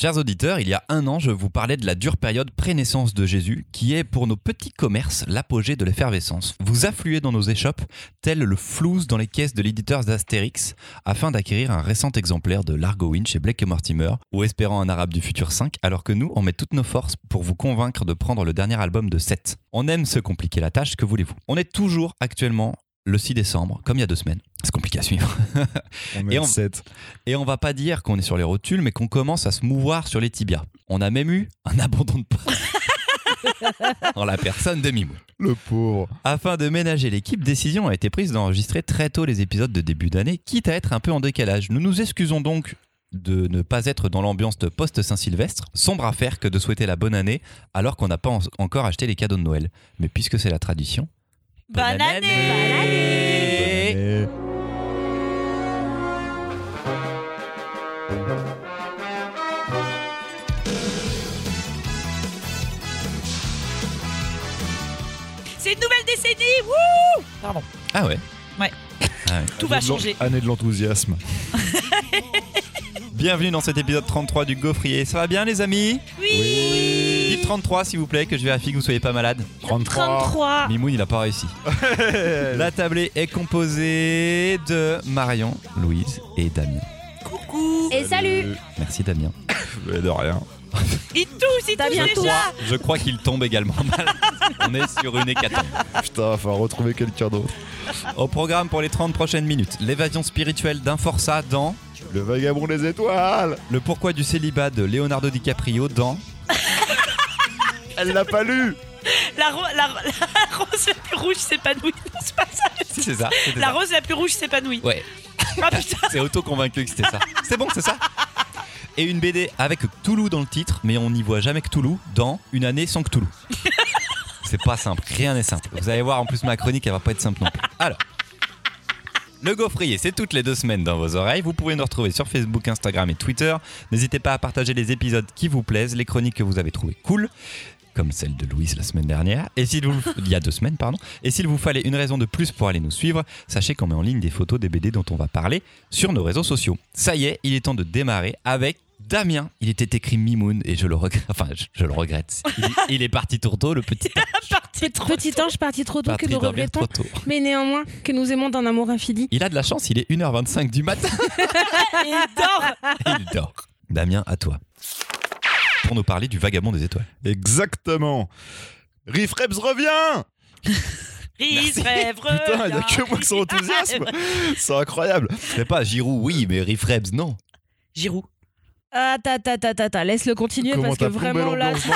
Chers auditeurs, il y a un an, je vous parlais de la dure période pré-naissance de Jésus, qui est pour nos petits commerces l'apogée de l'effervescence. Vous affluez dans nos échoppes, tel le flouze dans les caisses de l'éditeur d'Astérix, afin d'acquérir un récent exemplaire de Largo Winch chez Blake et Mortimer, ou espérant un arabe du futur 5, alors que nous, on met toutes nos forces pour vous convaincre de prendre le dernier album de 7. On aime se compliquer la tâche, que voulez-vous? On est toujours actuellement le 6 décembre, comme il y a deux semaines. C'est compliqué à suivre. On Et on- 7. Et on va pas dire qu'on est sur les rotules, mais qu'on commence à se mouvoir sur les tibias. On a même eu un abandon de poste en la personne de Mimou. Le pauvre. Afin de ménager l'équipe, décision a été prise d'enregistrer très tôt les épisodes de début d'année, quitte à être un peu en décalage. Nous nous excusons donc de ne pas être dans l'ambiance de post-Saint-Sylvestre, sombre affaire que de souhaiter la bonne année alors qu'on n'a pas en- encore acheté les cadeaux de Noël. Mais puisque c'est la tradition... Bonne année Et C'est une nouvelle décennie Wouh Pardon, Ah ouais Ouais. Ah ouais. tout va année de changer. Année de l'enthousiasme. Bienvenue dans cet épisode 33 du Gaufrier. Ça va bien les amis? Oui, 33 s'il vous plaît, que je vérifie que vous soyez pas malade. 33. 33 Mimoun, il a pas réussi. La tablée est composée de Marion, Louise et Damien. Coucou Et salut Merci Damien. Mais de rien. Il tousse, il T'as tousse bien déjà Je crois qu'il tombe également malade. On est sur une hécatombe. Putain, va falloir retrouver quelqu'un d'autre. Au programme pour les 30 prochaines minutes, l'évasion spirituelle d'un forçat dans Le vagabond des étoiles. le pourquoi du célibat de Leonardo DiCaprio dans Elle l'a pas lu. la, ro- la, la rose la plus rouge s'épanouit. Non, c'est pas ça. C'est ça. La ça. rose la plus rouge s'épanouit. Ouais, Ah c'est auto-convaincu que c'était ça. C'est bon, c'est ça Et une BD avec Cthulhu dans le titre, mais on n'y voit jamais Cthulhu dans Une année sans Cthulhu. C'est pas simple, rien n'est simple. Vous allez voir, en plus, ma chronique, elle va pas être simple non plus. Alors. Le gaufrier, c'est toutes les deux semaines dans vos oreilles. Vous pouvez nous retrouver sur Facebook, Instagram et Twitter. N'hésitez pas à partager les épisodes qui vous plaisent, les chroniques que vous avez trouvées cool, comme celle de Louise la semaine dernière, et s'il vous, il y a deux semaines, pardon. Et s'il vous fallait une raison de plus pour aller nous suivre, sachez qu'on met en ligne des photos des BD dont on va parler sur nos réseaux sociaux. Ça y est, il est temps de démarrer avec Damien. Il était écrit Mimoun et je le regrette. Enfin, je, je le regrette. Il, il est parti tourteau, le petit Parti trop Petit ange parti trop tôt parti que nous regrettons, trop tôt. mais néanmoins que nous aimons d'un amour infini. Il a de la chance, il est 1h25 du matin. Il dort il dort. Damien, à toi. Pour nous parler du vagabond des étoiles. Exactement. Riff Reps revient. Rise, rêve, Putain, il y a que moi qui sont enthousiasme. C'est incroyable. C'est pas Giroud, oui, mais Riffrebs, non. Giroud. Attends, attends, attends, attends, laisse-le continuer Comment parce que vraiment là, tu,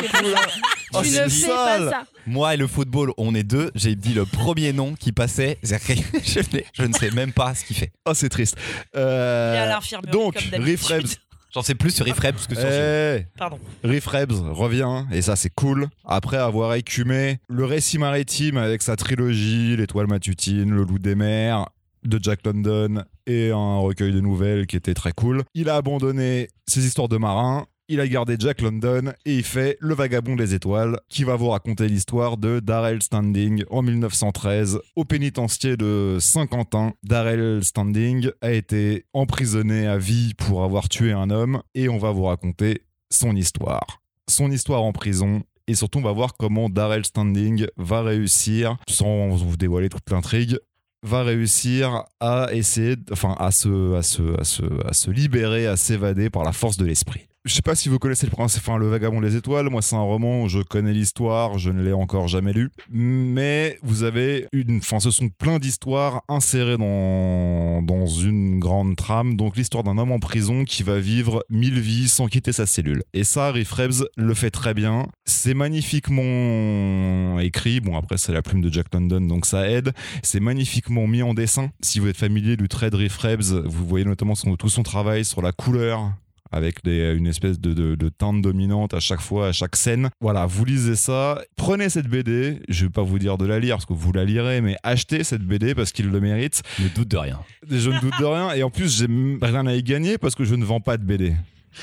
Oh, ne fais pas ça. Moi et le football, on est deux. J'ai dit le premier nom qui passait. je, ne sais même pas ce qu'il fait. Oh, c'est triste. Euh, donc. Riff Rebs. J'en sais plus sur Riffrebs que sur Giroud. Eh, Pardon. Riff Rebs revient, et ça c'est cool, après avoir écumé le récit maritime avec sa trilogie, L'étoile matutine, Le loup des mers, de Jack London, et un recueil de nouvelles qui était très cool. Il a abandonné ses histoires de marins, il a gardé Jack London, et il fait Le vagabond des étoiles, qui va vous raconter l'histoire de Darrell Standing en 1913 au pénitencier de Saint-Quentin. Darrell Standing a été emprisonné à vie pour avoir tué un homme, et on va vous raconter son histoire. Son histoire en prison. Et surtout, on va voir comment Darrell Standing va réussir, sans vous dévoiler toute l'intrigue, va réussir à essayer, enfin, à se libérer, à s'évader par la force de l'esprit. Je sais pas si vous connaissez le principe, enfin, Le Vagabond des Étoiles. Moi, c'est un roman, je connais l'histoire, je ne l'ai encore jamais lu. Mais vous avez une, enfin, ce sont plein d'histoires insérées dans, dans une grande trame. Donc, l'histoire d'un homme en prison qui va vivre mille vies sans quitter sa cellule. Et ça, Riff Rebs le fait très bien. C'est magnifiquement écrit. Bon, après, c'est la plume de Jack London, donc ça aide. C'est magnifiquement mis en dessin. Si vous êtes familier du trait de Riff Rebs, vous voyez notamment tout son travail sur la couleur avec des- une espèce de, de- de teinte dominante à chaque fois, à chaque scène. Voilà, vous lisez ça, prenez cette BD, je vais pas vous dire de la lire parce que vous la lirez, mais achetez cette BD parce qu'il le mérite. Ne doute de rien. Je ne doute de rien, et en plus j'ai rien à y gagner parce que je ne vends pas de BD.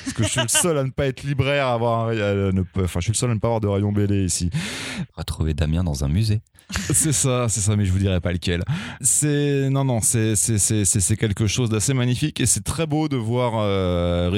Parce que je suis le seul à ne pas être libraire, à avoir un, à ne enfin je suis le seul à ne pas avoir de rayon BD ici. Retrouver Damien dans un musée. C'est ça, c'est ça, mais je vous dirai pas lequel. C'est non, non, c'est c'est quelque chose d'assez magnifique et c'est très beau de voir euh,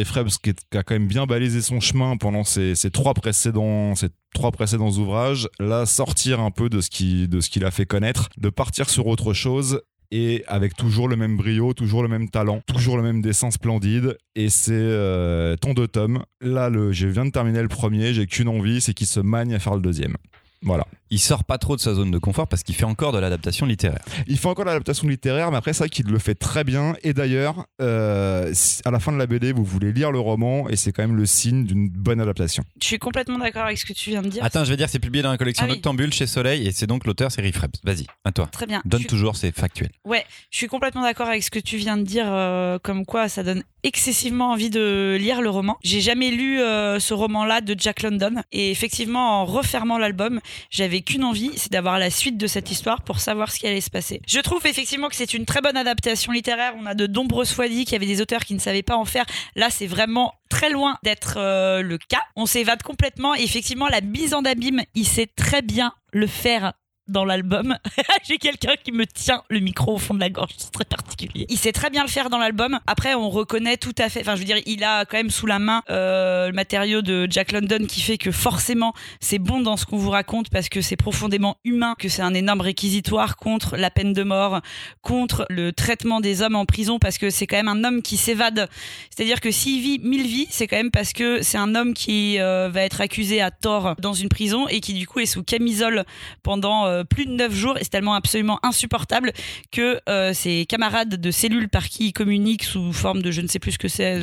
qui, a quand même bien balisé son chemin pendant ses, ses trois précédents trois précédents ouvrages. Là, sortir un peu de ce qui de ce qu'il a fait connaître, de partir sur autre chose. Et avec toujours le même brio, toujours le même talent, toujours le même dessin splendide. Et c'est euh, ton deux tomes. Là, le, je viens de terminer le premier. J'ai qu'une envie, c'est qu'il se magne à faire le deuxième. Voilà. Il sort pas trop de sa zone de confort parce qu'il fait encore de l'adaptation littéraire. Il fait encore l'adaptation littéraire, mais après, c'est vrai qu'il le fait très bien. Et d'ailleurs, euh, à la fin de la BD, vous voulez lire le roman, et c'est quand même le signe d'une bonne adaptation. Je suis complètement d'accord avec ce que tu viens de dire. Attends, je vais dire, c'est publié dans la collection Ah oui. Noctambule chez Soleil et c'est donc l'auteur, c'est Riff Reps. Vas-y, à toi. Très bien. Donne Je suis- toujours, c'est factuel. Ouais, je suis complètement d'accord avec ce que tu viens de dire, euh, comme quoi ça donne excessivement envie de lire le roman. J'ai jamais lu euh, ce roman-là de Jack London, et effectivement, en refermant l'album, j'avais qu'une envie, c'est d'avoir la suite de cette histoire pour savoir ce qui allait se passer. Je trouve effectivement que c'est une très bonne adaptation littéraire. On a de nombreuses fois dit qu'il y avait des auteurs qui ne savaient pas en faire. Là, c'est vraiment très loin d'être euh, le cas. On s'évade complètement. Et effectivement, la mise en abîme, il sait très bien le faire dans l'album. J'ai quelqu'un qui me tient le micro au fond de la gorge, c'est très particulier. Il sait très bien le faire dans l'album. Après, on reconnaît tout à fait, enfin, je veux dire, il a quand même sous la main euh, le matériau de Jack London qui fait que forcément, c'est bon dans ce qu'on vous raconte parce que c'est profondément humain, que c'est un énorme réquisitoire contre la peine de mort, contre le traitement des hommes en prison parce que c'est quand même un homme qui s'évade. C'est-à-dire que s'il vit mille vies, c'est quand même parce que c'est un homme qui euh, va être accusé à tort dans une prison et qui du coup est sous camisole pendant euh, plus de neuf jours et c'est tellement absolument insupportable que euh, ses camarades de cellules par qui il communique sous forme de je ne sais plus ce que c'est.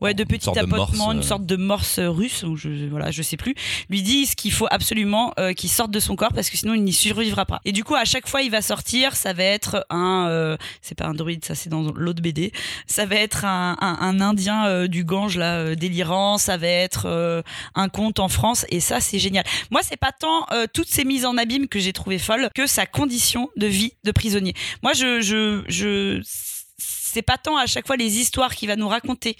Ouais, de petits sorte de morse, tapotements, une euh, sorte de morse russe, ou je, voilà, je sais plus, lui disent qu'il faut absolument euh, qu'il sorte de son corps parce que sinon il n'y survivra pas. Et du coup, à chaque fois, il va sortir, ça va être un, euh, c'est pas un druide, ça c'est dans l'autre BD, ça va être un, un, un Indien euh, du Gange là euh, délirant, ça va être euh, un conte en France, et ça c'est génial. Moi, c'est pas tant euh, toutes ces mises en abîme que j'ai trouvé folles que sa condition de vie de prisonnier. Moi, je, je, je, c'est pas tant à chaque fois les histoires qu'il va nous raconter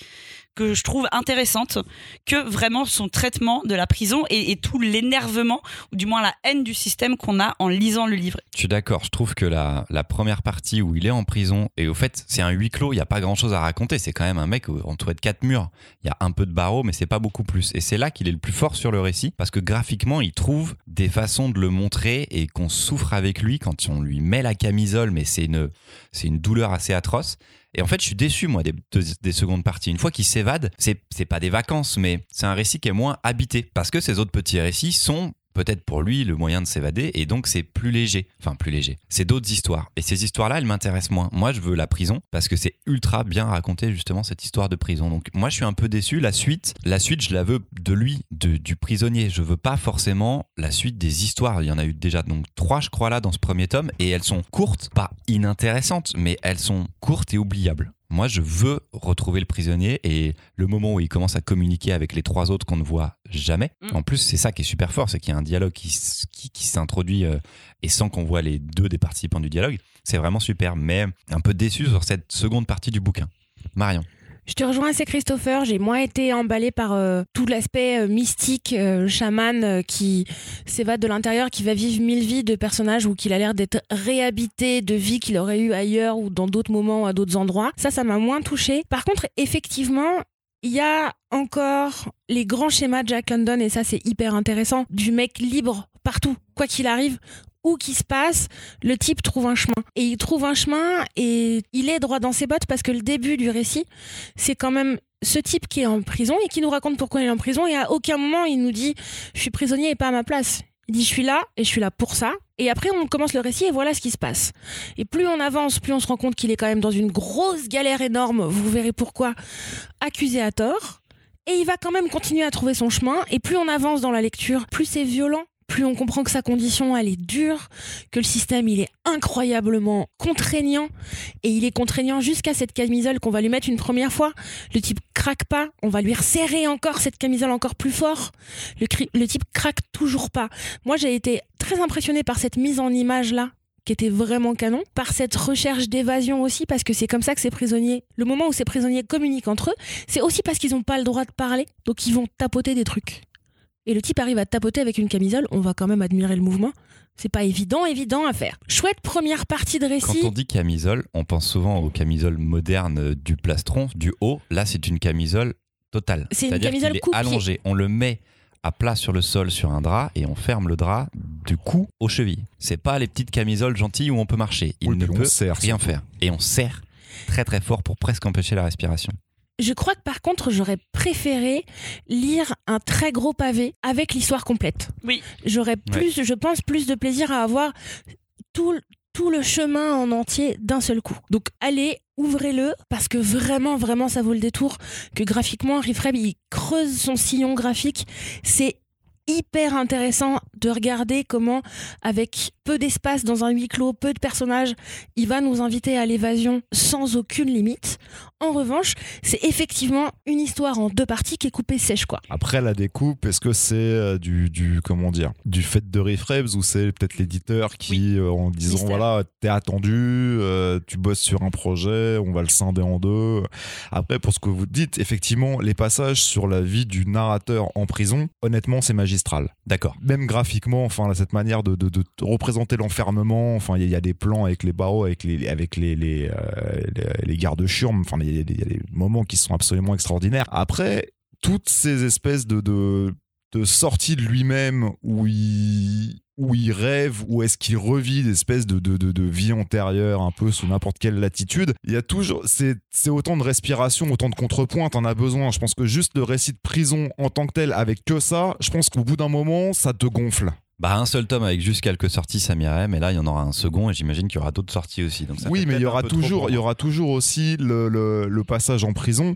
que je trouve intéressante que vraiment son traitement de la prison et, tout l'énervement ou du moins la haine du système qu'on a en lisant le livre. Je suis d'accord, je trouve que la, première partie où il est en prison, et au fait, c'est un huis clos, il n'y a pas grand chose à raconter. C'est quand même un mec entouré de quatre murs. Il y a un peu de barreaux, mais c'est pas beaucoup plus. Et c'est là qu'il est le plus fort sur le récit, parce que graphiquement, il trouve des façons de le montrer et qu'on souffre avec lui quand on lui met la camisole, mais c'est une, c'est une douleur assez atroce. Et en fait, je suis déçu, moi, des, des- des secondes parties. Une fois qu'il s'évade, c'est c'est pas des vacances, mais c'est un récit qui est moins habité. Parce que ces autres petits récits sont peut-être pour lui le moyen de s'évader, et donc c'est plus léger. Enfin, plus léger. C'est d'autres histoires. Et ces histoires-là, elles m'intéressent moins. Moi, je veux la prison, parce que c'est ultra bien raconté, justement, cette histoire de prison. Donc, moi, je suis un peu déçu. La suite, la suite, je la veux de lui, de- du prisonnier. Je veux pas forcément la suite des histoires. Il y en a eu déjà donc trois, je crois, là, dans ce premier tome, et elles sont courtes, pas inintéressantes, mais elles sont courtes et oubliables. Moi, je veux retrouver le prisonnier et le moment où il commence à communiquer avec les trois autres qu'on ne voit jamais. Mm. En plus, c'est ça qui est super fort, c'est qu'il y a un dialogue qui, qui s'introduit euh, et sans qu'on voit les deux des participants du dialogue. C'est vraiment super, mais un peu déçu sur cette seconde partie du bouquin. Marion. Je te rejoins, c'est Christopher. J'ai moins été emballée par euh, tout l'aspect euh, mystique, euh, chaman qui s'évade de l'intérieur, qui va vivre mille vies de personnages ou qu'il a l'air d'être réhabité de vies qu'il aurait eu ailleurs ou dans d'autres moments ou à d'autres endroits. Ça, ça m'a moins touché. Par contre, effectivement, il y a encore les grands schémas de Jack London et ça, c'est hyper intéressant. Du mec libre partout, quoi qu'il arrive. Où qu'il se passe, le type trouve un chemin. Et il trouve un chemin et il est droit dans ses bottes parce que le début du récit, c'est quand même ce type qui est en prison et qui nous raconte pourquoi il est en prison et à aucun moment il nous dit je suis prisonnier et pas à ma place. Il dit je suis là et je suis là pour ça. Et après on commence le récit et voilà ce qui se passe. Et plus on avance, plus on se rend compte qu'il est quand même dans une grosse galère énorme, vous verrez pourquoi, accusé à tort. Et il va quand même continuer à trouver son chemin. Et plus on avance dans la lecture, plus c'est violent, plus on comprend que sa condition, elle est dure, que le système, il est incroyablement contraignant. Et il est contraignant jusqu'à cette camisole qu'on va lui mettre une première fois. Le type craque pas, on va lui resserrer encore cette camisole encore plus fort. Le, type craque toujours pas. Moi, j'ai été très impressionnée par cette mise en image là qui était vraiment canon, par cette recherche d'évasion aussi, parce que c'est comme ça que ces prisonniers, le moment où ces prisonniers communiquent entre eux, c'est aussi parce qu'ils n'ont pas le droit de parler, donc ils vont tapoter des trucs. Et le type arrive à tapoter avec une camisole, on va quand même admirer le mouvement. C'est pas évident, évident à faire. Chouette première partie de Quand récit. on dit camisole, on pense souvent aux camisoles modernes du plastron, du haut. Là, c'est une camisole totale. C'est une camisole est coupe-pied. allongé. On le met à plat sur le sol sur un drap et on ferme le drap du cou aux chevilles. C'est pas les petites camisoles gentilles où on peut marcher. Il Oui, ne peut serre, rien faire. Et on serre très très fort pour presque empêcher la respiration. Je crois que par contre, j'aurais préféré lire un très gros pavé avec l'histoire complète. Oui. J'aurais plus, je pense, plus de plaisir à avoir tout, tout le chemin en entier d'un seul coup. Donc allez, ouvrez-le, parce que vraiment, vraiment, ça vaut le détour. Que graphiquement, Rifreb, il creuse son sillon graphique. C'est hyper intéressant de regarder comment, avec peu d'espace dans un huis clos, peu de personnages, il va nous inviter à l'évasion sans aucune limite. En revanche, c'est effectivement une histoire en deux parties qui est coupée sèche, quoi. Après la découpe, est-ce que c'est euh, du, du comment dire du fait de Refrebs ou c'est peut-être l'éditeur qui euh, en disant Mystère. voilà t'es attendu, euh, tu bosses sur un projet, on va le scinder en deux. Après pour ce que vous dites, effectivement les passages sur la vie du narrateur en prison, honnêtement c'est magistral. D'accord. Même graphiquement, enfin là, cette manière de, de- de représenter l'enfermement, enfin il y, a- des plans avec les barreaux, avec les avec les les, euh, les, gardes churmes, enfin il y, a des- moments qui sont absolument extraordinaires. Après toutes ces espèces de, de, de sorties de lui-même où il, où il rêve, où est-ce qu'il revit des espèces de, de, de, de vie antérieure un peu sous n'importe quelle latitude, il y a toujours, c'est autant de respiration, autant de contrepoint, t'en as besoin. Je pense que juste le récit de prison en tant que tel, avec que ça, je pense qu'au bout d'un moment, ça te gonfle. Bah un seul tome avec juste quelques sorties, ça m'irait, mais là il y en aura un second et j'imagine qu'il y aura d'autres sorties aussi. Donc ça oui, mais il y aura toujours, il y aura toujours aussi le, le, le passage en prison.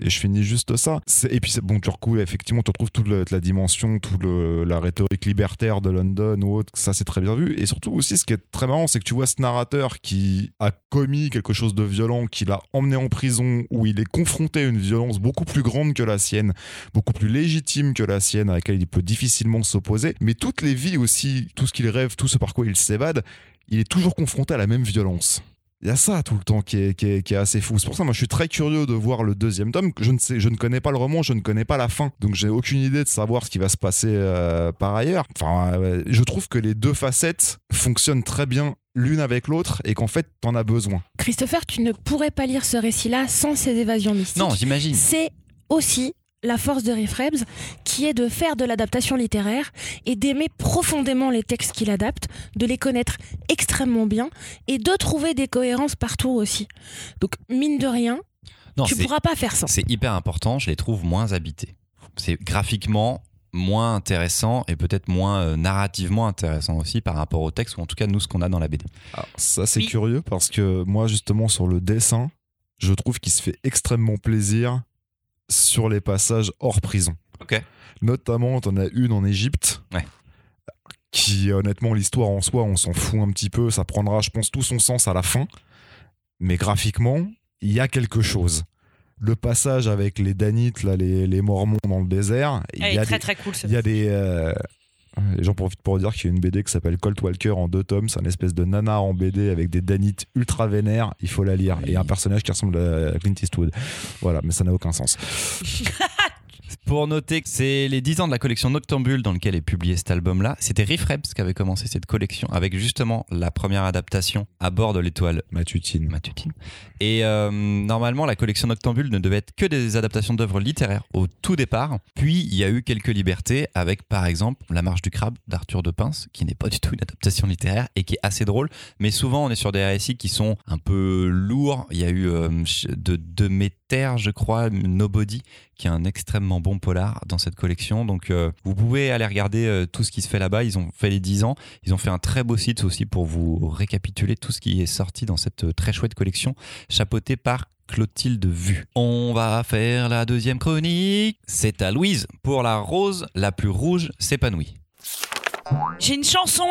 Et je finis juste ça. Et puis bon, tu recoules effectivement, tu retrouves toute la, la dimension, toute la rhétorique libertaire de London ou autre. Ça, c'est très bien vu. Et surtout aussi, ce qui est très marrant, c'est que tu vois ce narrateur qui a commis quelque chose de violent, qui l'a emmené en prison, où il est confronté à une violence beaucoup plus grande que la sienne, beaucoup plus légitime que la sienne, à laquelle il peut difficilement s'opposer. Mais toutes les vies aussi, tout ce qu'il rêve, tout ce par quoi il s'évade, il est toujours confronté à la même violence. Il y a ça tout le temps qui est, qui est- qui est assez fou. C'est pour ça, moi, je suis très curieux de voir le deuxième tome. Je ne sais, je ne connais pas le roman, je ne connais pas la fin, donc j'ai aucune idée de savoir ce qui va se passer euh, par ailleurs. Enfin, euh, je trouve que les deux facettes fonctionnent très bien l'une avec l'autre et qu'en fait, t'en as besoin. Christopher, tu ne pourrais pas lire ce récit-là sans ces évasions mystiques. Non, j'imagine. C'est aussi la force de Riff Rebs, qui est de faire de l'adaptation littéraire et d'aimer profondément les textes qu'il adapte, de les connaître extrêmement bien et de trouver des cohérences partout aussi. Donc, mine de rien, Non, tu c'est- pourras pas faire ça. C'est hyper important, je les trouve moins habités. C'est graphiquement moins intéressant et peut-être moins euh, narrativement intéressant aussi par rapport au texte ou en tout cas nous ce qu'on a dans la BD. Alors, ça, c'est Oui. curieux parce que moi, justement, sur le dessin, je trouve qu'il se fait extrêmement plaisir sur les passages hors prison. Ok. Notamment, t'en as une en Égypte. Ouais. Qui, honnêtement, l'histoire en soi, on s'en fout un petit peu. Ça prendra, je pense, tout son sens à la fin. Mais graphiquement, il y a quelque chose. Le passage avec les Danites, là, les, les Mormons dans le désert, il y a très des, très cool. ce il y a des. euh, Les gens profitent pour dire qu'il y a une BD qui s'appelle Colt Walker en deux tomes. C'est un espèce de nanar en BD avec des danites ultra vénères. Il faut la lire. Et un personnage qui ressemble à Clint Eastwood. Voilà, mais ça n'a aucun sens. Pour noter que c'est les 10 ans de la collection Noctambule dans lequel est publié cet album-là, c'était Riff Reps qui avait commencé cette collection avec justement la première adaptation à bord de l'étoile Matutine. matutine. Et euh, normalement, la collection Noctambule ne devait être que des adaptations d'œuvres littéraires au tout départ. Puis, il y a eu quelques libertés avec, par exemple, La Marche du Crabe d'Arthur de Pince, qui n'est pas du tout une adaptation littéraire et qui est assez drôle. Mais souvent, on est sur des récits qui sont un peu lourds. Il y a eu euh, de, de Méter, je crois, Nobody, qui est un extrêmement bon polar dans cette collection. Donc, euh, vous pouvez aller regarder euh, tout ce qui se fait là-bas. Ils ont fait les 10 ans. Ils ont fait un très beau site aussi pour vous récapituler tout ce qui est sorti dans cette euh, très chouette collection, chapeautée par Clotilde Vu. On va faire la deuxième chronique. C'est à Louise pour la rose la plus rouge s'épanouit. J'ai une chanson.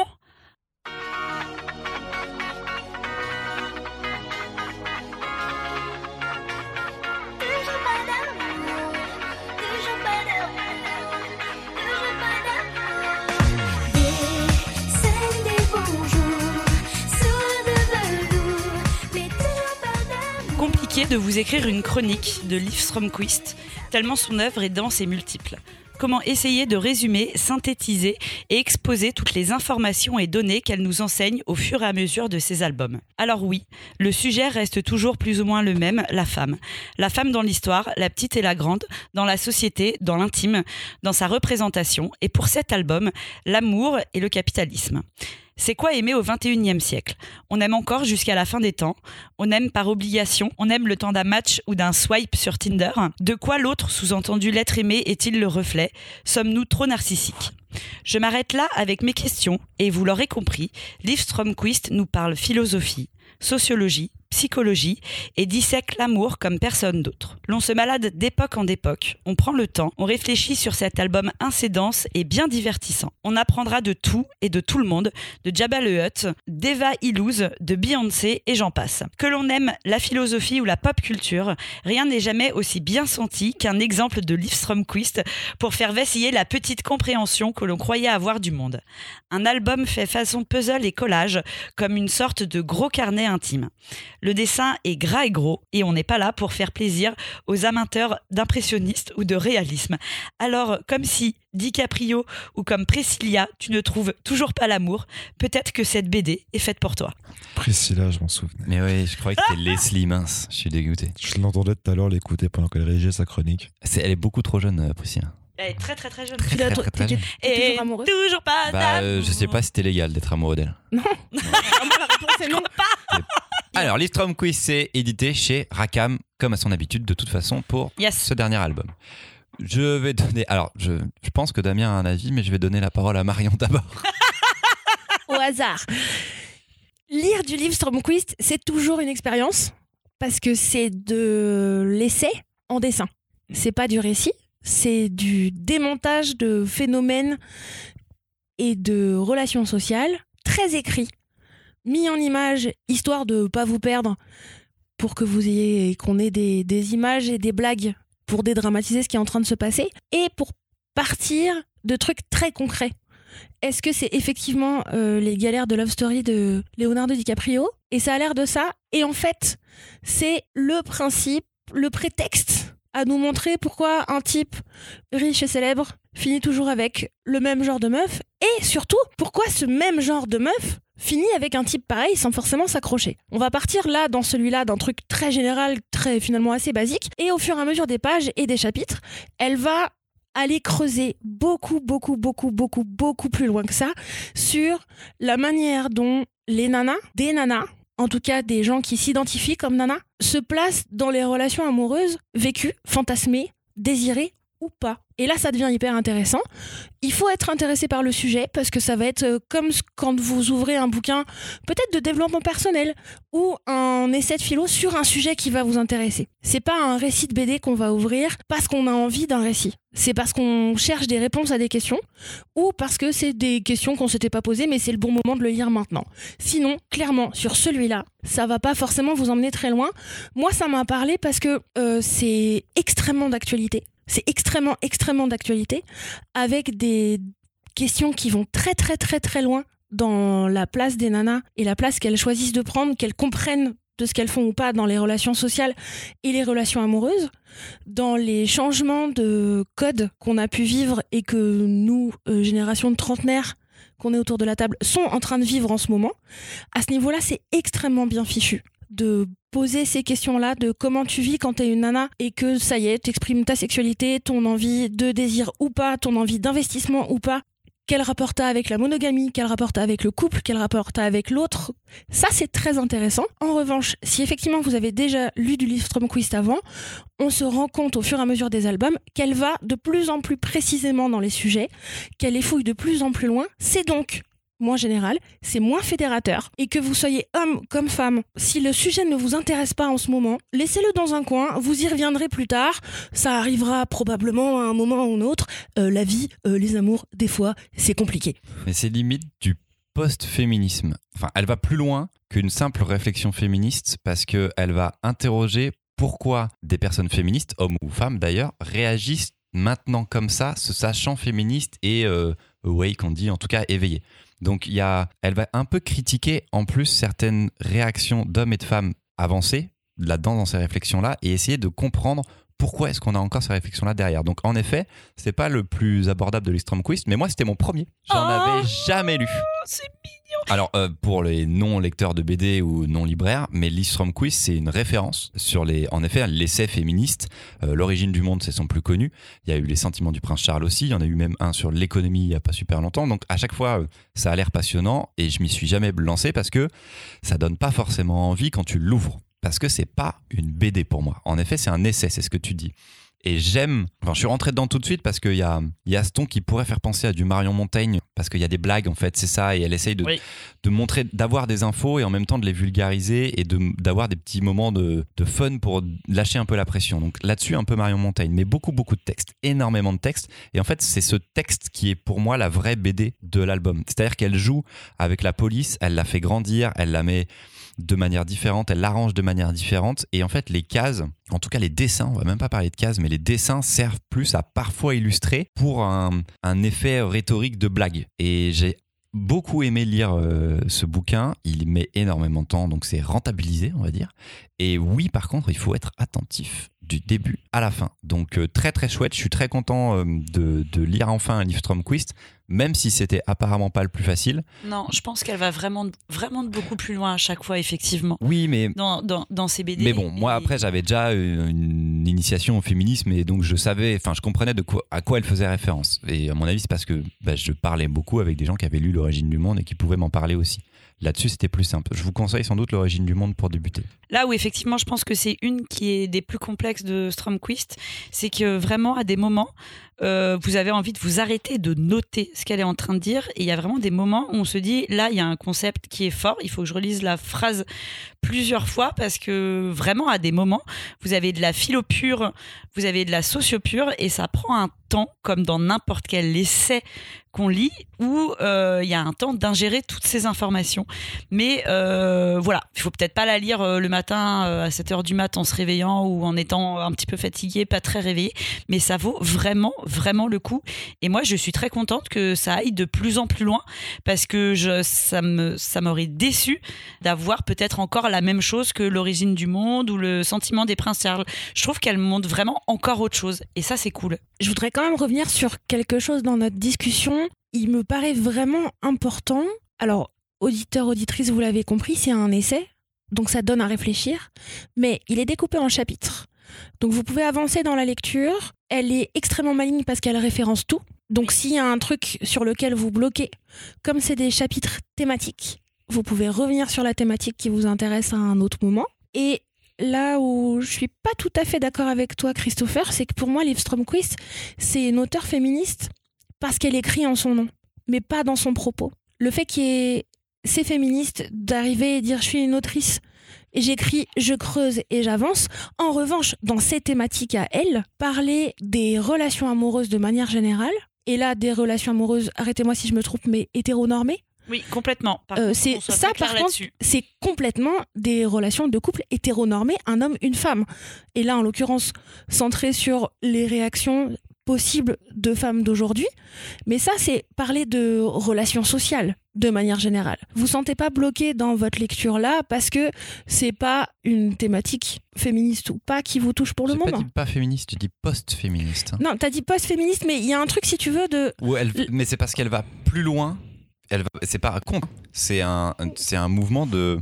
De vous écrire une chronique de Liv Stromquist, tellement son œuvre est dense et multiple. Comment essayer de résumer, synthétiser et exposer toutes les informations et données qu'elle nous enseigne au fur et à mesure de ses albums? Alors oui, le sujet reste toujours plus ou moins le même, la femme. La femme dans l'histoire, la petite et la grande, dans la société, dans l'intime, dans sa représentation, et pour cet album, l'amour et le capitalisme. C'est quoi aimer au 21e siècle? On aime encore jusqu'à la fin des temps. On aime par obligation. On aime le temps d'un match ou d'un swipe sur Tinder. De quoi l'autre, sous-entendu l'être aimé, est-il le reflet? Sommes-nous trop narcissiques? Je m'arrête là avec mes questions et vous l'aurez compris, Liv Stromquist nous parle philosophie, sociologie, psychologie et dissèque l'amour comme personne d'autre. L'on se malade d'époque en époque, on prend le temps, on réfléchit sur cet album incédence et bien divertissant. On apprendra de tout et de tout le monde, de Jabba le Hutt, d'Eva Illouz, de Beyoncé et j'en passe. Que l'on aime la philosophie ou la pop culture, rien n'est jamais aussi bien senti qu'un exemple de Liv Stromquist pour faire vaciller la petite compréhension que l'on croyait avoir du monde. Un album fait façon puzzle et collage, comme une sorte de gros carnet intime. Le dessin est gras et gros et on n'est pas là pour faire plaisir aux amateurs d'impressionnistes ou de réalisme. Alors, comme si DiCaprio ou comme Priscilla, tu ne trouves toujours pas l'amour, peut-être que cette BD est faite pour toi. Priscilla, je m'en souvenais. Mais oui, je croyais que c'était Leslie mince. Je suis dégoûté. Je l'entendais tout à l'heure l'écouter pendant qu'elle rédigeait sa chronique. C'est- elle est beaucoup trop jeune, euh, Priscilla. Elle est très très très jeune. Très, très, très, très jeune. Et toujours toujours pas Bah, euh, je sais pas si c'était légal d'être amoureux d'elle. Moi, la réponse est non. Alors, Listrom Quiz, c'est édité chez Rakam, comme à son habitude, de toute façon, pour Yes. ce dernier album. Je vais donner. Alors, je, je pense que Damien a un avis, mais je vais donner la parole à Marion d'abord. au hasard. Lire du livre Stromquist, c'est toujours une expérience parce que c'est de l'essai en dessin. C'est pas du récit, c'est du démontage de phénomènes et de relations sociales très écrits, mis en image histoire de pas vous perdre pour que vous ayez qu'on ait des, images et des blagues pour dédramatiser ce qui est en train de se passer et pour partir de trucs très concrets. Est-ce que c'est effectivement euh, les galères de Love Story de Leonardo DiCaprio? Et ça a l'air de ça. Et en fait, c'est le principe, le prétexte à nous montrer pourquoi un type riche et célèbre finit toujours avec le même genre de meuf. Et surtout, pourquoi ce même genre de meuf finit avec un type pareil sans forcément s'accrocher. On va partir là, dans celui-là, d'un truc très général, très finalement assez basique. Et au fur et à mesure des pages et des chapitres, elle va aller creuser beaucoup, beaucoup, beaucoup, beaucoup, beaucoup plus loin que ça sur la manière dont les nanas, des nanas, en tout cas des gens qui s'identifient comme nanas, se placent dans les relations amoureuses vécues, fantasmées, désirées ou pas. Et là, ça devient hyper intéressant. Il faut être intéressé par le sujet parce que ça va être euh, comme quand vous ouvrez un bouquin peut-être de développement personnel ou un essai de philo sur un sujet qui va vous intéresser. C'est pas un récit de BD qu'on va ouvrir parce qu'on a envie d'un récit. C'est parce qu'on cherche des réponses à des questions ou parce que c'est des questions qu'on s'était pas posées mais c'est le bon moment de le lire maintenant. Sinon, clairement, sur celui-là, ça va pas forcément vous emmener très loin. Moi, ça m'a parlé parce que euh, c'est extrêmement d'actualité. C'est extrêmement, extrêmement d'actualité avec des questions qui vont très, très, très, très loin dans la place des nanas et la place qu'elles choisissent de prendre, qu'elles comprennent de ce qu'elles font ou pas dans les relations sociales et les relations amoureuses, dans les changements de code qu'on a pu vivre et que nous, euh, génération de trentenaires, qu'on est autour de la table, sont en train de vivre en ce moment. À ce niveau-là, c'est extrêmement bien fichu de poser ces questions-là de comment tu vis quand t'es une nana et que ça y est, t'exprimes ta sexualité, ton envie de désir ou pas, ton envie d'investissement ou pas, quel rapport t'as avec la monogamie, quel rapport t'as avec le couple, quel rapport t'as avec l'autre? Ça, c'est très intéressant. En revanche, si effectivement vous avez déjà lu du livre Stromquist avant, on se rend compte au fur et à mesure des albums qu'elle va de plus en plus précisément dans les sujets, qu'elle les fouille de plus en plus loin. C'est donc moins général, c'est moins fédérateur, et que vous soyez homme comme femme, si le sujet ne vous intéresse pas en ce moment, laissez-le dans un coin, vous y reviendrez plus tard, ça arrivera probablement à un moment ou un autre, Euh, la vie, euh, les amours, des fois, c'est compliqué. Mais c'est limite du post-féminisme. Enfin, elle va plus loin qu'une simple réflexion féministe parce qu'elle va interroger pourquoi des personnes féministes, hommes ou femmes d'ailleurs, réagissent maintenant comme ça, se sachant féministes et euh, awake, on dit, en tout cas éveillées. Donc il y a, elle va un peu critiquer en plus certaines réactions d'hommes et de femmes avancées là-dedans dans ces réflexions-là et essayer de comprendre pourquoi est-ce qu'on a encore ces réflexions-là derrière Donc en effet, c'est pas le plus abordable de l'Istrom Quiz, mais moi c'était mon premier. J'en Oh avais jamais lu. C'est Alors euh, pour les non lecteurs de BD ou non libraires, mais l'Istrom Quiz c'est une référence sur les, en effet, l'essai féministe. Euh, L'origine du monde c'est son plus connu. Il y a eu les sentiments du prince Charles aussi. Il y en a eu même un sur l'économie il y a pas super longtemps. Donc à chaque fois, euh, ça a l'air passionnant et je m'y suis jamais lancé parce que ça donne pas forcément envie quand tu l'ouvres. Parce que c'est pas une BD pour moi. En effet, c'est un essai, c'est ce que tu dis. Et j'aime. Enfin, je suis rentré dedans tout de suite parce qu'il y a, y a ce ton qui pourrait faire penser à du Marion Montaigne. Parce qu'il y a des blagues, en fait, c'est ça. Et elle essaye de, Oui. de montrer, d'avoir des infos et en même temps de les vulgariser et de, d'avoir des petits moments de, de fun pour lâcher un peu la pression. Donc là-dessus, un peu Marion Montaigne. Mais beaucoup, beaucoup de textes. Énormément de textes. Et en fait, c'est ce texte qui est pour moi la vraie BD de l'album. C'est-à-dire qu'elle joue avec la police, elle la fait grandir, elle la met de manière différente, elle l'arrange de manière différente. Et en fait, les cases, en tout cas les dessins, on va même pas parler de cases, mais les dessins servent plus à parfois illustrer pour un, effet rhétorique de blague. Et j'ai beaucoup aimé lire euh, ce bouquin. Il met énormément de temps, donc c'est rentabilisé, on va dire. Et oui, par contre, il faut être attentif du début à la fin. Donc euh, très très chouette. Je suis très content euh, de, de lire enfin un livre Stromquist, même si c'était apparemment pas le plus facile. Non, je pense qu'elle va vraiment, vraiment beaucoup plus loin à chaque fois, effectivement, Oui, mais dans, dans, dans ces BD. Mais bon, moi Et- après j'avais déjà une, une initiation au féminisme et donc je savais, enfin je comprenais de quoi, à quoi elle faisait référence. Et à mon avis c'est parce que bah, je parlais beaucoup avec des gens qui avaient lu l'origine du monde et qui pouvaient m'en parler aussi. Là-dessus c'était plus simple. Je vous conseille sans doute l'origine du monde pour débuter. Là où effectivement je pense que c'est une qui est des plus complexes de Stromquist, c'est que vraiment à des moments, euh, vous avez envie de vous arrêter de noter ce qu'elle est en train de dire. Et il y a vraiment des moments où on se dit, là il y a un concept qui est fort, il faut que je relise la phrase plusieurs fois parce que vraiment à des moments, vous avez de la philo pure, vous avez de la socio pure et ça prend un temps, comme dans n'importe quel essai qu'on lit, où euh, il y a un temps d'ingérer toutes ces informations. Mais euh, voilà, il faut peut-être pas la lire le matin à 7h du mat en se réveillant ou en étant un petit peu fatigué, pas très réveillé, mais ça vaut vraiment, vraiment le coup. Et moi, je suis très contente que ça aille de plus en plus loin parce que je, ça me, ça m'aurait déçu d'avoir peut-être encore la même chose que l'origine du monde ou le sentiment des princes Charles. Je trouve qu'elle montre vraiment encore autre chose et ça, c'est cool. Je voudrais quand même revenir sur quelque chose dans notre discussion. Il me paraît vraiment important. Alors, auditeur, auditrice, vous l'avez compris, c'est un essai, donc ça donne à réfléchir, mais il est découpé en chapitres. Donc vous pouvez avancer dans la lecture. Elle est extrêmement maligne parce qu'elle référence tout. Donc s'il y a un truc sur lequel vous bloquez, comme c'est des chapitres thématiques, vous pouvez revenir sur la thématique qui vous intéresse à un autre moment. Et là où je suis pas tout à fait d'accord avec toi, Christopher, c'est que pour moi, Liv Stromquist, c'est une auteure féministe parce qu'elle écrit en son nom, mais pas dans son propos. Le fait qu'il y ait ces féministes d'arriver et dire je suis une autrice, j'écris, je creuse et j'avance. En revanche, dans ces thématiques à elle, parler des relations amoureuses de manière générale, et là des relations amoureuses, arrêtez-moi si je me trompe, mais hétéronormées, Oui, complètement. Euh, c'est ça par contre c'est complètement des relations de couple hétéronormées un homme une femme et là en l'occurrence centré sur les réactions possibles de femmes d'aujourd'hui mais ça c'est parler de relations sociales de manière générale vous sentez pas bloqué dans votre lecture là parce que c'est pas une thématique féministe ou pas qui vous touche pour le moment dit pas féministe, tu dis post-féministe. hein. non t'as dit post-féministe mais il y a un truc si tu veux de elle- mais c'est parce qu'elle va plus loin. Elle va, c'est pas contre. C'est un, c'est un mouvement de.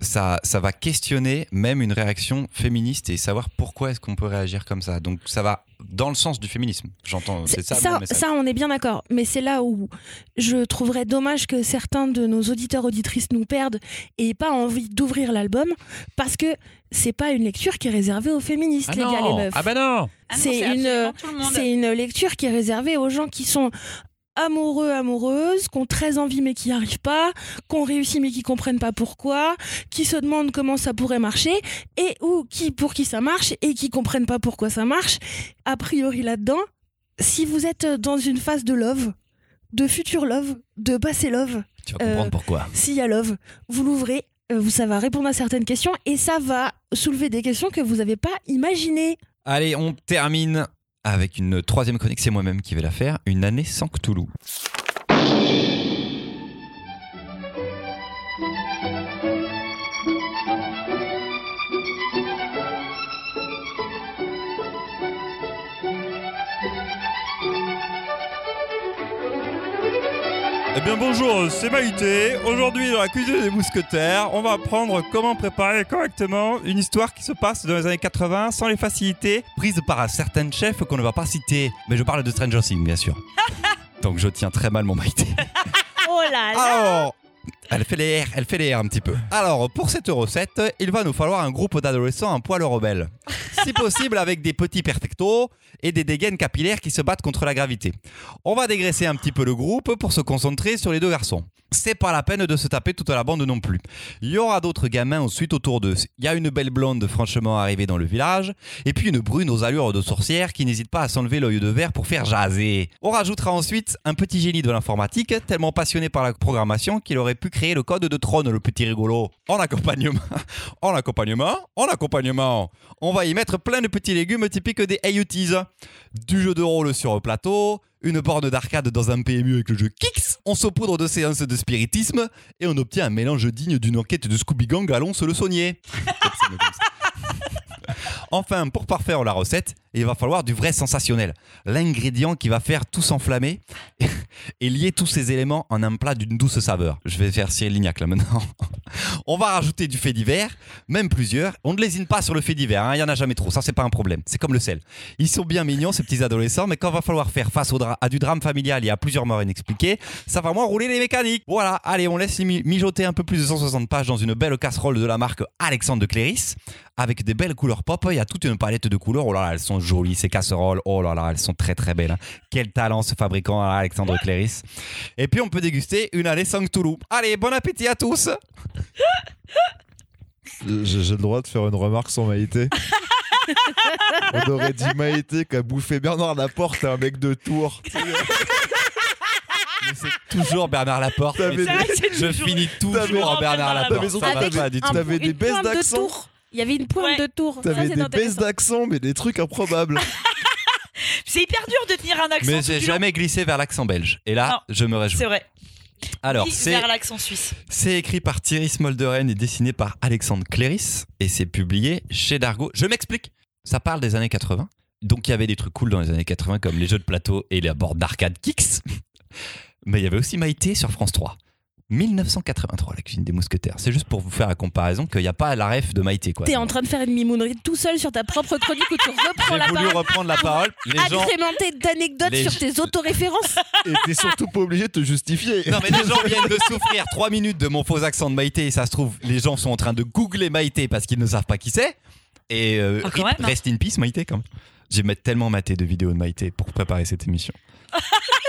Ça, ça va questionner même une réaction féministe et savoir pourquoi est-ce qu'on peut réagir comme ça. Donc ça va dans le sens du féminisme. J'entends. C'est ça, ça, on est bien d'accord. Mais c'est là où je trouverais dommage que certains de nos auditeurs auditrices nous perdent et aient pas envie d'ouvrir l'album parce que c'est pas une lecture qui est réservée aux féministes, Ah les gars, les meufs. Ah bah non Ah c'est une-. C'est une lecture qui est réservée aux gens qui sont amoureux, amoureuses, qui ont très envie mais qui n'y arrivent pas, qui ont réussi mais qui comprennent pas pourquoi, qui se demandent comment ça pourrait marcher, et ou qui pour qui ça marche et qui comprennent pas pourquoi ça marche. A priori là-dedans, si vous êtes dans une phase de love, de futur love, de passé love, Tu vas comprendre Euh, pourquoi. s'il y a love, vous l'ouvrez, euh, ça va répondre à certaines questions et ça va soulever des questions que vous n'avez pas imaginées. Allez, on termine avec une troisième chronique. C'est moi-même qui vais la faire. Une année sans Cthulhu. Eh bien bonjour, c'est Maïté. Aujourd'hui dans la cuisine des mousquetaires, on va apprendre comment préparer correctement une histoire qui se passe dans les années 80 sans les facilités. Prise par un certain chef qu'on ne va pas citer. Mais je parle de Stranger Things, bien sûr. Donc je tiens très mal mon Maïté. Oh là là Alors, elle fait les airs, elle fait les airs un petit peu. Alors, pour cette recette, il va nous falloir un groupe d'adolescents un poil rebelles. Si possible, avec des petits perfectos et des dégaines capillaires qui se battent contre la gravité. On va dégraisser un petit peu le groupe pour se concentrer sur les deux garçons. C'est pas la peine de se taper toute la bande non plus. Il y aura d'autres gamins ensuite autour d'eux. Il y a une belle blonde franchement arrivée dans le village, et puis une brune aux allures de sorcière qui n'hésite pas à s'enlever l'œil de verre pour faire jaser. On rajoutera ensuite un petit génie de l'informatique, tellement passionné par la programmation qu'il aurait pu créer le code de Tron, le petit rigolo. En accompagnement, en accompagnement, en accompagnement, on va y mettre plein de petits légumes typiques des AUTs. Du jeu de rôle sur le plateau, une borne d'arcade dans un PMU avec le jeu Kix, on saupoudre de séances de spiritisme et on obtient un mélange digne d'une enquête de Scooby Gang à l'once le saunier. Enfin, pour parfaire la recette, il va falloir du vrai sensationnel. L'ingrédient qui va faire tout s'enflammer et lier tous ces éléments en un plat d'une douce saveur. Je vais faire Cyril Lignac là maintenant. On va rajouter du fait divers, même plusieurs. On ne lésine pas sur le fait divers, hein, il y en a jamais trop, ça c'est pas un problème. C'est comme le sel. Ils sont bien mignons ces petits adolescents, mais quand va falloir faire face au à du drame familial et à plusieurs morts inexpliquées, ça va moins rouler les mécaniques. Voilà, allez, on laisse mi- mijoter un peu plus de 160 pages dans une belle casserole de la marque Alexandre de Cléris, avec des belles couleurs pop. Il y a toute une palette de couleurs. Oh là là, elles sont jolies ces casseroles. Oh là là, elles sont très très belles. hein. Quel talent ce fabricant hein, Alexandre Cléris. Et puis on peut déguster une allée sans Toulouse. Allez, bon appétit à tous. J'ai j'ai le droit de faire une remarque sur Maïté. On aurait dit Maïté qui a bouffé Bernard Laporte, un mec de Tours. Mais c'est toujours Bernard Laporte. Mais des- Je toujours- finis toujours en Bernard Laporte. T'avais des une baisses d'accent. Il y avait une pointe Ouais. de tour. T'avais des baisses d'accent, mais des trucs improbables. C'est hyper dur de tenir un accent. Mais j'ai jamais glissé vers l'accent belge. Et là, je me réjouis. C'est vrai. Alors, Glisse c'est vers l'accent suisse. c'est écrit par Thierry Smolderen et dessiné par Alexandre Cléris. Et c'est publié chez Dargo. Je m'explique. Ça parle des années 80. Donc, il y avait des trucs cool dans les années 80, comme les jeux de plateau et la borne d'arcade Kix. Mais il y avait aussi Maïté sur France 3. 1983, la cuisine des mousquetaires. C'est juste pour vous faire la comparaison qu'il n'y a pas la ref de Maïté. quoi. T'es en train de faire une mimounerie tout seul sur ta propre chronique où tu reprends J'ai la voulu parole. reprendre la parole. Les gens, Agrémenté d'anecdotes les sur tes autoréférences. Et t'es surtout pas obligé de te justifier. Non mais les gens viennent de souffrir 3 minutes de mon faux accent de Maïté et ça se trouve les gens sont en train de googler Maïté parce qu'ils ne savent pas qui c'est et euh, Ah, quand même, hein. rest in peace Maïté quand même. J'ai mettre tellement maté de vidéos de Maïté pour préparer cette émission.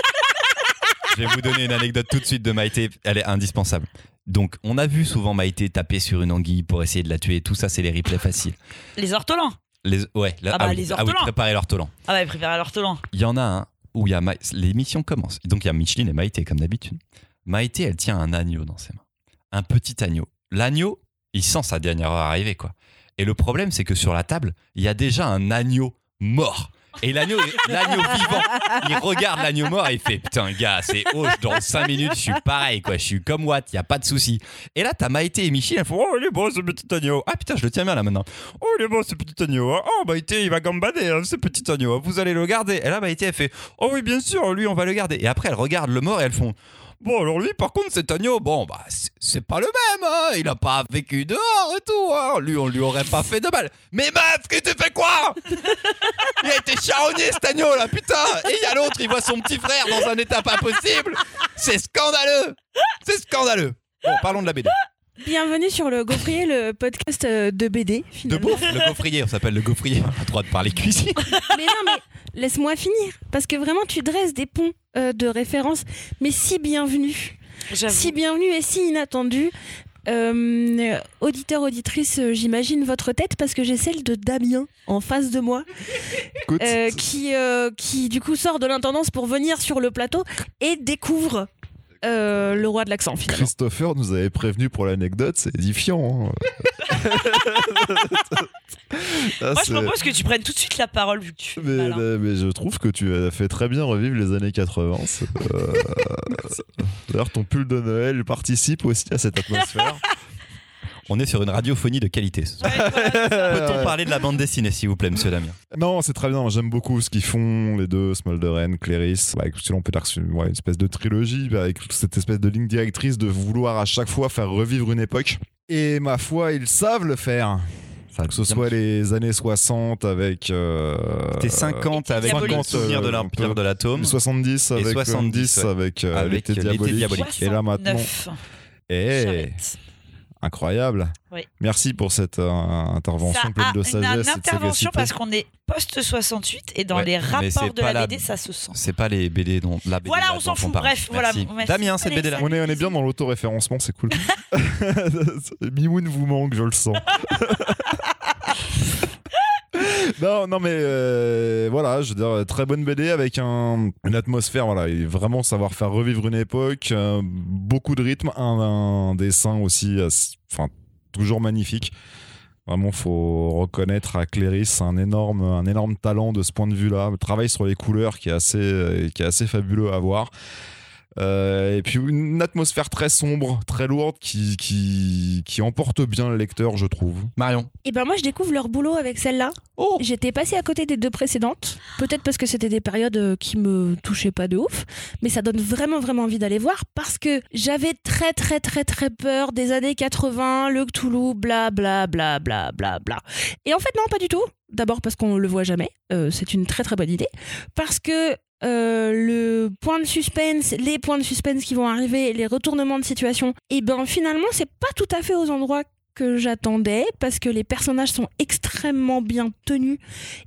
Je vais vous donner une anecdote tout de suite de Maïté, elle est indispensable. Donc on a vu souvent Maïté taper sur une anguille pour essayer de la tuer, tout ça c'est les replays faciles. Les ortolans. Les, ouais, Ah bah, oui, les ah oui, ortolans. préparer l'ortolan. Ah préférez l'ortolan. Il y en a un où il y a Ma- l'émission commence. Donc il y a Micheline et Maïté comme d'habitude. Maïté, elle tient un agneau dans ses mains. Un petit agneau. L'agneau, il sent sa dernière heure arriver quoi. Et le problème c'est que sur la table, il y a déjà un agneau mort. Et l'agneau, l'agneau vivant, il regarde l'agneau mort et il fait Putain, gars, c'est hoche, dans 5 minutes, je suis pareil, quoi. Je suis comme Watt, il a pas de souci. Et là, t'as Maïté et Michel, elles font Oh, il est beau ce petit agneau. Ah putain, je le tiens bien là maintenant. Oh, il est beau ce petit agneau. hein. Oh, Maïté, il va gambader, hein, ce petit agneau. Vous allez le garder. Et là, Maïté, elle fait Oh, oui, bien sûr, lui, on va le garder. Et après, elle regarde le mort et elles font Bon, alors lui, par contre, cet agneau, bon, bah, c'est- pas le même, hein. Il a pas vécu dehors et tout, hein. Lui, on lui aurait pas fait de mal. Mais meuf, que tu fais quoi? Il a été charogné, cet agneau, là, putain Et il y a l'autre, il voit son petit frère dans un état pas possible C'est scandaleux C'est scandaleux Bon, parlons de la BD. Bienvenue sur le Gaufrier, le podcast euh, de BD, De bouffe, le gaufrier, on s'appelle le gaufrier. On a le droit de parler cuisine. mais non, mais laisse-moi finir. Parce que vraiment, tu dresses des ponts euh, de référence, mais si bienvenue. Si bienvenue et si inattendu. Euh, auditeur, auditrice, j'imagine votre tête parce que j'ai celle de Damien en face de moi, Écoute, euh, qui, euh, qui du coup sort de l'intendance pour venir sur le plateau et découvre euh, le roi de l'accent finalement. Christopher nous avait prévenu pour l'anecdote, c'est édifiant. hein. Moi, je propose que tu prennes tout de suite la parole vu que tu mais, je trouve que tu as fait très bien revivre les années 80. c'est, euh, D'ailleurs, ton pull de Noël participe aussi à cette atmosphère. On est sur une radiophonie de qualité. Ouais. Peut-on parler de la bande dessinée, s'il vous plaît, monsieur Damien Non, c'est très bien. J'aime beaucoup ce qu'ils font, les deux, Smolderen, Cléris. Avec, si on peut dire une, ouais, une espèce de trilogie, avec cette espèce de ligne directrice de vouloir à chaque fois faire revivre une époque. Et ma foi, ils savent le faire. Ça, Que ce soit les années 60 avec. euh, C'était 50 L'été avec diabolique. le souvenir de euh, l'Empire peu. de l'atome. 70 avec 70, 70 avec, euh, Avec l'été diabolique. diabolique. Et là maintenant, 69. J'arrête. Incroyable. Oui. Merci pour cette euh, intervention Ça pleine a de une, sagesse une et de intervention parce qu'on est post-68 et dans Ouais, les rapports de la la- BD, ça se sent. C'est pas les BD dont la BD Voilà, là on s'en fout. Bref, voilà. Merci. Merci. Damien, cette BD là. On est, on est bien dans l'autoréférencement, c'est cool. Mimoun vous manque, je le sens. non, non, mais euh, voilà, je veux dire, très bonne BD avec un, une atmosphère, voilà, vraiment savoir faire revivre une époque, euh, beaucoup de rythme, un, dessin aussi, assez- enfin, toujours magnifique. Vraiment, faut reconnaître à Cléris un énorme, un énorme talent de ce point de vue-là. Le travail sur les couleurs qui est assez, euh, qui est assez fabuleux à voir. Euh, et puis une atmosphère très sombre, très lourde, qui, qui, qui emporte bien le lecteur, je trouve. Marion. Et ben moi je découvre leur boulot avec celle-là. Oh J'étais passée à côté des deux précédentes, peut-être parce que c'était des périodes euh, qui me touchaient pas de ouf, mais ça donne vraiment vraiment envie d'aller voir parce que j'avais très très très très peur des années 80, le Cthulhu, bla bla bla bla bla bla. Et en fait non pas du tout. D'abord parce qu'on le voit jamais, euh, c'est une très très bonne idée, parce que euh, le point de suspense, les points de suspense qui vont arriver, les retournements de situation, et ben finalement c'est pas tout à fait aux endroits que j'attendais parce que les personnages sont extrêmement bien tenus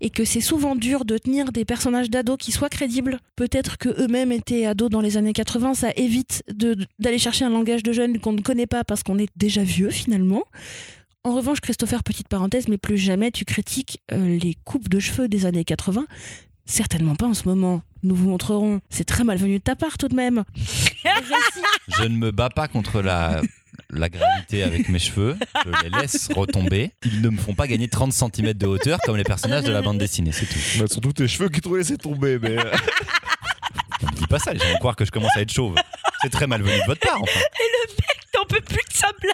et que c'est souvent dur de tenir des personnages d'ados qui soient crédibles. Peut-être que eux-mêmes étaient ados dans les années 80, ça évite d'aller chercher un langage de jeunes qu'on ne connaît pas parce qu'on est déjà vieux finalement. En revanche, Christopher, petite parenthèse, mais plus jamais tu critiques euh, les coupes de cheveux des années 80. Certainement pas en ce moment. Nous vous montrerons. C'est très malvenu de ta part tout de même. Je ne me bats pas contre la, la gravité avec mes cheveux. Je les laisse retomber. Ils ne me font pas gagner 30 cm de hauteur comme les personnages de la bande dessinée, c'est tout. Bah, surtout tes cheveux qui te laissé tomber, mais. euh, Ne me dis pas ça, les gens vont croire que je commence à être chauve. C'est très malvenu de votre part, enfin. T'en peux plus de sa blague.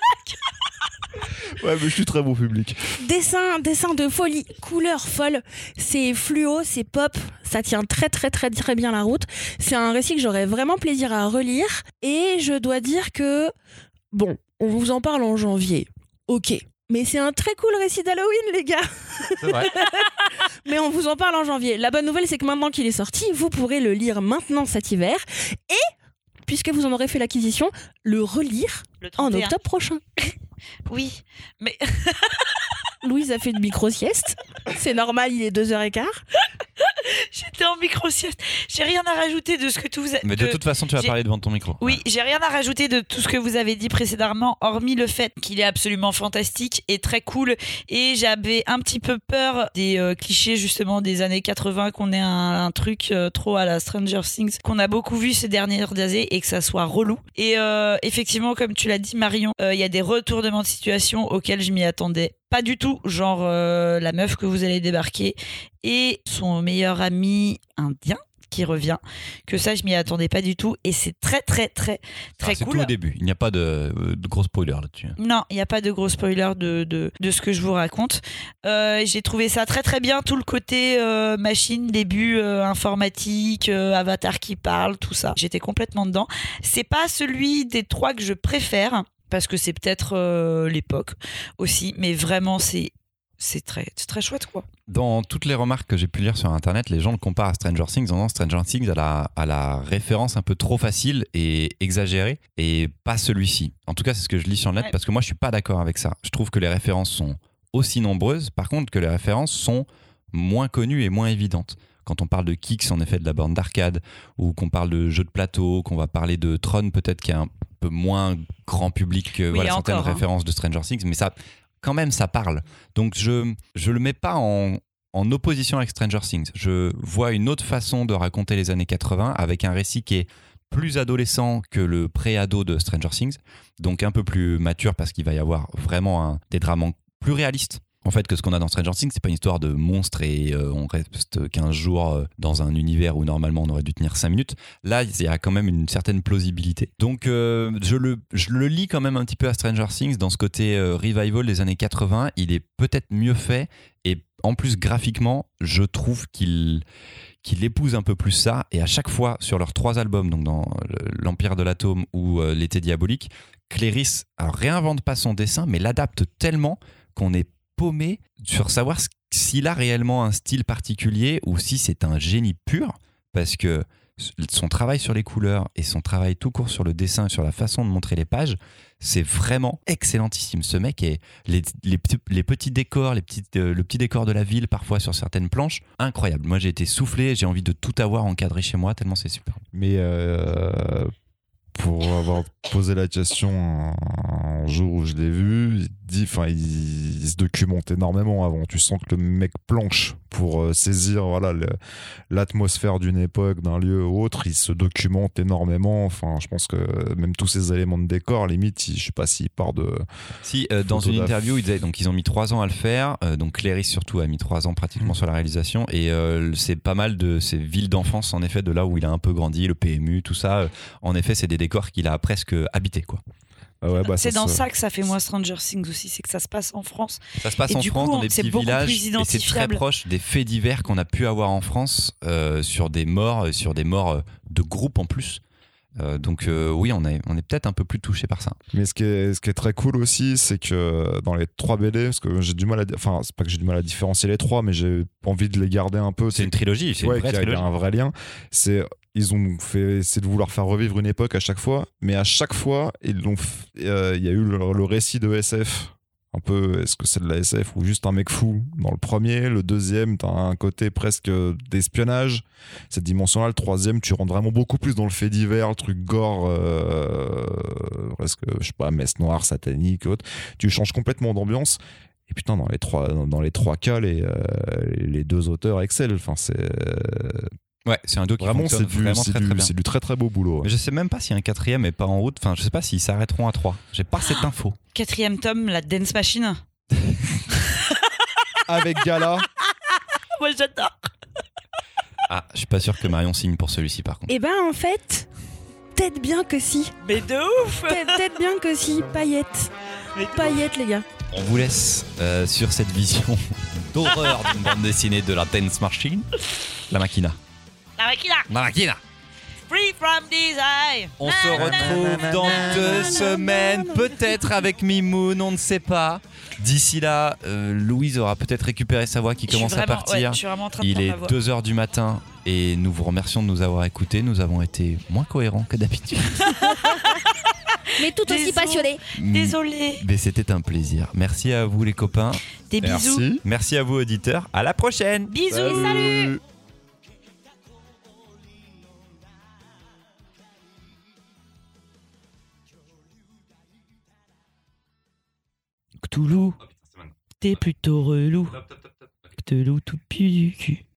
Ouais, mais je suis très bon public. Dessin, dessin de folie, couleur folle. C'est fluo, c'est pop, ça tient très très très très bien la route. C'est un récit que j'aurais vraiment plaisir à relire. Et je dois dire que, bon, on vous en parle en janvier. Ok. Mais c'est un très cool récit d'Halloween, les gars. C'est vrai. Mais on vous en parle en janvier. La bonne nouvelle, c'est que maintenant qu'il est sorti, vous pourrez le lire maintenant cet hiver. Et, puisque vous en aurez fait l'acquisition, le relire Le en 31. octobre prochain. Oui, mais Louise a fait une micro-sieste. C'est normal, il est 2h15. j'étais en micro-sieste. J'ai rien à rajouter de ce que tout vous a... Mais de de- toute façon, tu vas parler devant ton micro. Oui, j'ai rien à rajouter de tout ce que vous avez dit précédemment, hormis le fait qu'il est absolument fantastique et très cool. Et j'avais un petit peu peur des euh, clichés justement des années 80, qu'on ait un, un truc euh, trop à la Stranger Things, qu'on a beaucoup vu ces dernières années et que ça soit relou. Et euh, effectivement, comme tu l'as dit Marion, euh, il y a des retournements de situation auxquels je m'y attendais pas du tout, genre euh, la meuf que vous allez débarquer et son meilleur ami indien qui revient. Que ça, je m'y attendais pas du tout. Et c'est très, très, très, très Ah, c'est cool. tout au début. Il n'y a pas de, de gros spoiler là-dessus. Non, il n'y a pas de gros spoiler de, de, de ce que je vous raconte. Euh, J'ai trouvé ça très très bien, tout le côté euh, machine, début euh, informatique, euh, avatar qui parle, tout ça. J'étais complètement dedans. C'est pas celui des trois que je préfère, parce que c'est peut-être euh, l'époque aussi, mais vraiment c'est c'est très, très chouette quoi. Dans toutes les remarques que j'ai pu lire sur internet, les gens le comparent à Stranger Things en disant Stranger Things à la, à la référence un peu trop facile et exagérée et pas celui-ci. En tout cas, c'est ce que je lis sur le net Ouais. parce que moi je suis pas d'accord avec ça. Je trouve que les références sont aussi nombreuses, par contre que les références sont moins connues et moins évidentes. Quand on parle de Kix, en effet, de la borne d'arcade, ou qu'on parle de jeux de plateau, qu'on va parler de Tron, peut-être qui est un peu moins grand public que Oui, voilà, certaines encore, hein. références de Stranger Things, mais ça, quand même, ça parle. Donc je je le mets pas en en opposition avec Stranger Things. Je vois une autre façon de raconter les années 80 avec un récit qui est plus adolescent que le pré-ado de Stranger Things, donc un peu plus mature parce qu'il va y avoir vraiment un, des drames plus réalistes. En fait que ce qu'on a dans Stranger Things, c'est pas une histoire de monstres et euh, on reste 15 jours euh, dans un univers où normalement on aurait dû tenir 5 minutes. Là, il y a quand même une certaine plausibilité. Donc euh, je, le, je le lis quand même un petit peu à Stranger Things dans ce côté revival des années 80. Il est peut-être mieux fait et en plus graphiquement, je trouve qu'il qu'il épouse un peu plus ça et à chaque fois sur leurs trois albums donc dans le- l'Empire de l'atome ou l'été diabolique Cléris réinvente pas son dessin mais l'adapte tellement qu'on est paumé sur savoir s'il a réellement un style particulier ou si c'est un génie pur parce que son travail sur les couleurs et son travail tout court sur le dessin et sur la façon de montrer les pages, c'est vraiment excellentissime. Ce mec est les, les petits, les petits décors, les petites, euh, le petit décor de la ville parfois sur certaines planches, incroyable. Moi j'ai été soufflé, j'ai envie de tout avoir encadré chez moi tellement c'est super. Mais euh, pour avoir posé la question un, jour où je l'ai vu, il dit, enfin, il, il se documente énormément avant. Tu sens que le mec planche pour euh, saisir voilà l'atmosphère d'une époque, d'un lieu ou autre. Il se documente énormément. Enfin, je pense que même tous ces éléments de décor, limite, il- je sais pas s'il part de. Si euh, dans une interview ils disaient donc ils ont mis trois ans à le faire, euh, donc Cléris surtout a mis trois ans pratiquement sur la réalisation et euh, c'est pas mal de ces villes d'enfance en effet de là où il a un peu grandi, le PMU, tout ça. en effet c'est des décors qu'il a presque habité quoi. Ah ouais, bah, c'est dans se- ça que ça fait moi Stranger Things aussi, c'est que ça se passe en France. Ça se passe Et en France, coup, dans des c'est petits villages, et c'est très proche des faits divers qu'on a pu avoir en France euh, sur des morts, euh, sur des morts euh, de groupe en plus. Euh, donc euh, oui, on est, on est peut-être un peu plus touché par ça. Mais ce qui est, ce qui est très cool aussi, c'est que dans les trois BD, parce que j'ai du mal à, enfin, c'est pas que j'ai du mal à différencier les trois, mais j'ai envie de les garder un peu. C'est une trilogie, c'est ouais, une vraie y a- il y a trilogie. un vrai lien. C'est ils ont fait essayer de vouloir faire revivre une époque à chaque fois, mais à chaque fois ils l'ont. euh, Il y a eu le, récit de SF. Un peu, est-ce que c'est de la SF ou juste un mec fou dans le premier? Le deuxième, t'as un côté presque d'espionnage. Cette dimension-là, le troisième, tu rentres vraiment beaucoup plus dans le fait divers, le truc gore, euh, presque, je sais pas, messe noire, satanique, autre. Tu changes complètement d'ambiance. Et putain, dans les trois, dans les trois cas, les, euh, les deux auteurs excellent. Enfin, c'est Ouais, c'est un dos qui vraiment, fonctionne c'est du, vraiment très du, très bien. c'est du très très beau boulot. ouais. Mais je sais même pas a un quatrième et pas en route. Enfin, je sais pas s'ils s'arrêteront à trois. J'ai pas cette info. Quatrième tome, la Dance Machine. Avec Gala, Moi j'adore. Ah, je suis pas sûr que Marion signe pour celui-ci par contre. Eh ben en fait, peut-être bien que si. Mais de ouf Peut-être peut-être bien que si. Paillettes. Mais Paillettes, les gars. On vous laisse euh, sur cette vision d'horreur d'une bande dessinée de la Dance Machine, la Machina. La Machina. Free from desire On se retrouve dans deux semaines, peut-être avec Mimoun, on ne sait pas. D'ici là, euh, Louise aura peut-être récupéré sa voix qui Je suis commence à vraiment- ouais, partir. je suis vraiment en train de Il prendre est ma voix. 2h du matin et nous vous remercions de nous avoir écoutés. Nous avons été moins cohérents que d'habitude. Mais tout aussi Désolé. passionné. Désolée. Mais c'était un plaisir. Merci à vous les copains. Des bisous. merci. Merci à vous auditeurs. À la prochaine. Bisous. Salut. Cthulhu, t'es plutôt relou. Cthulhu tout pu du cul.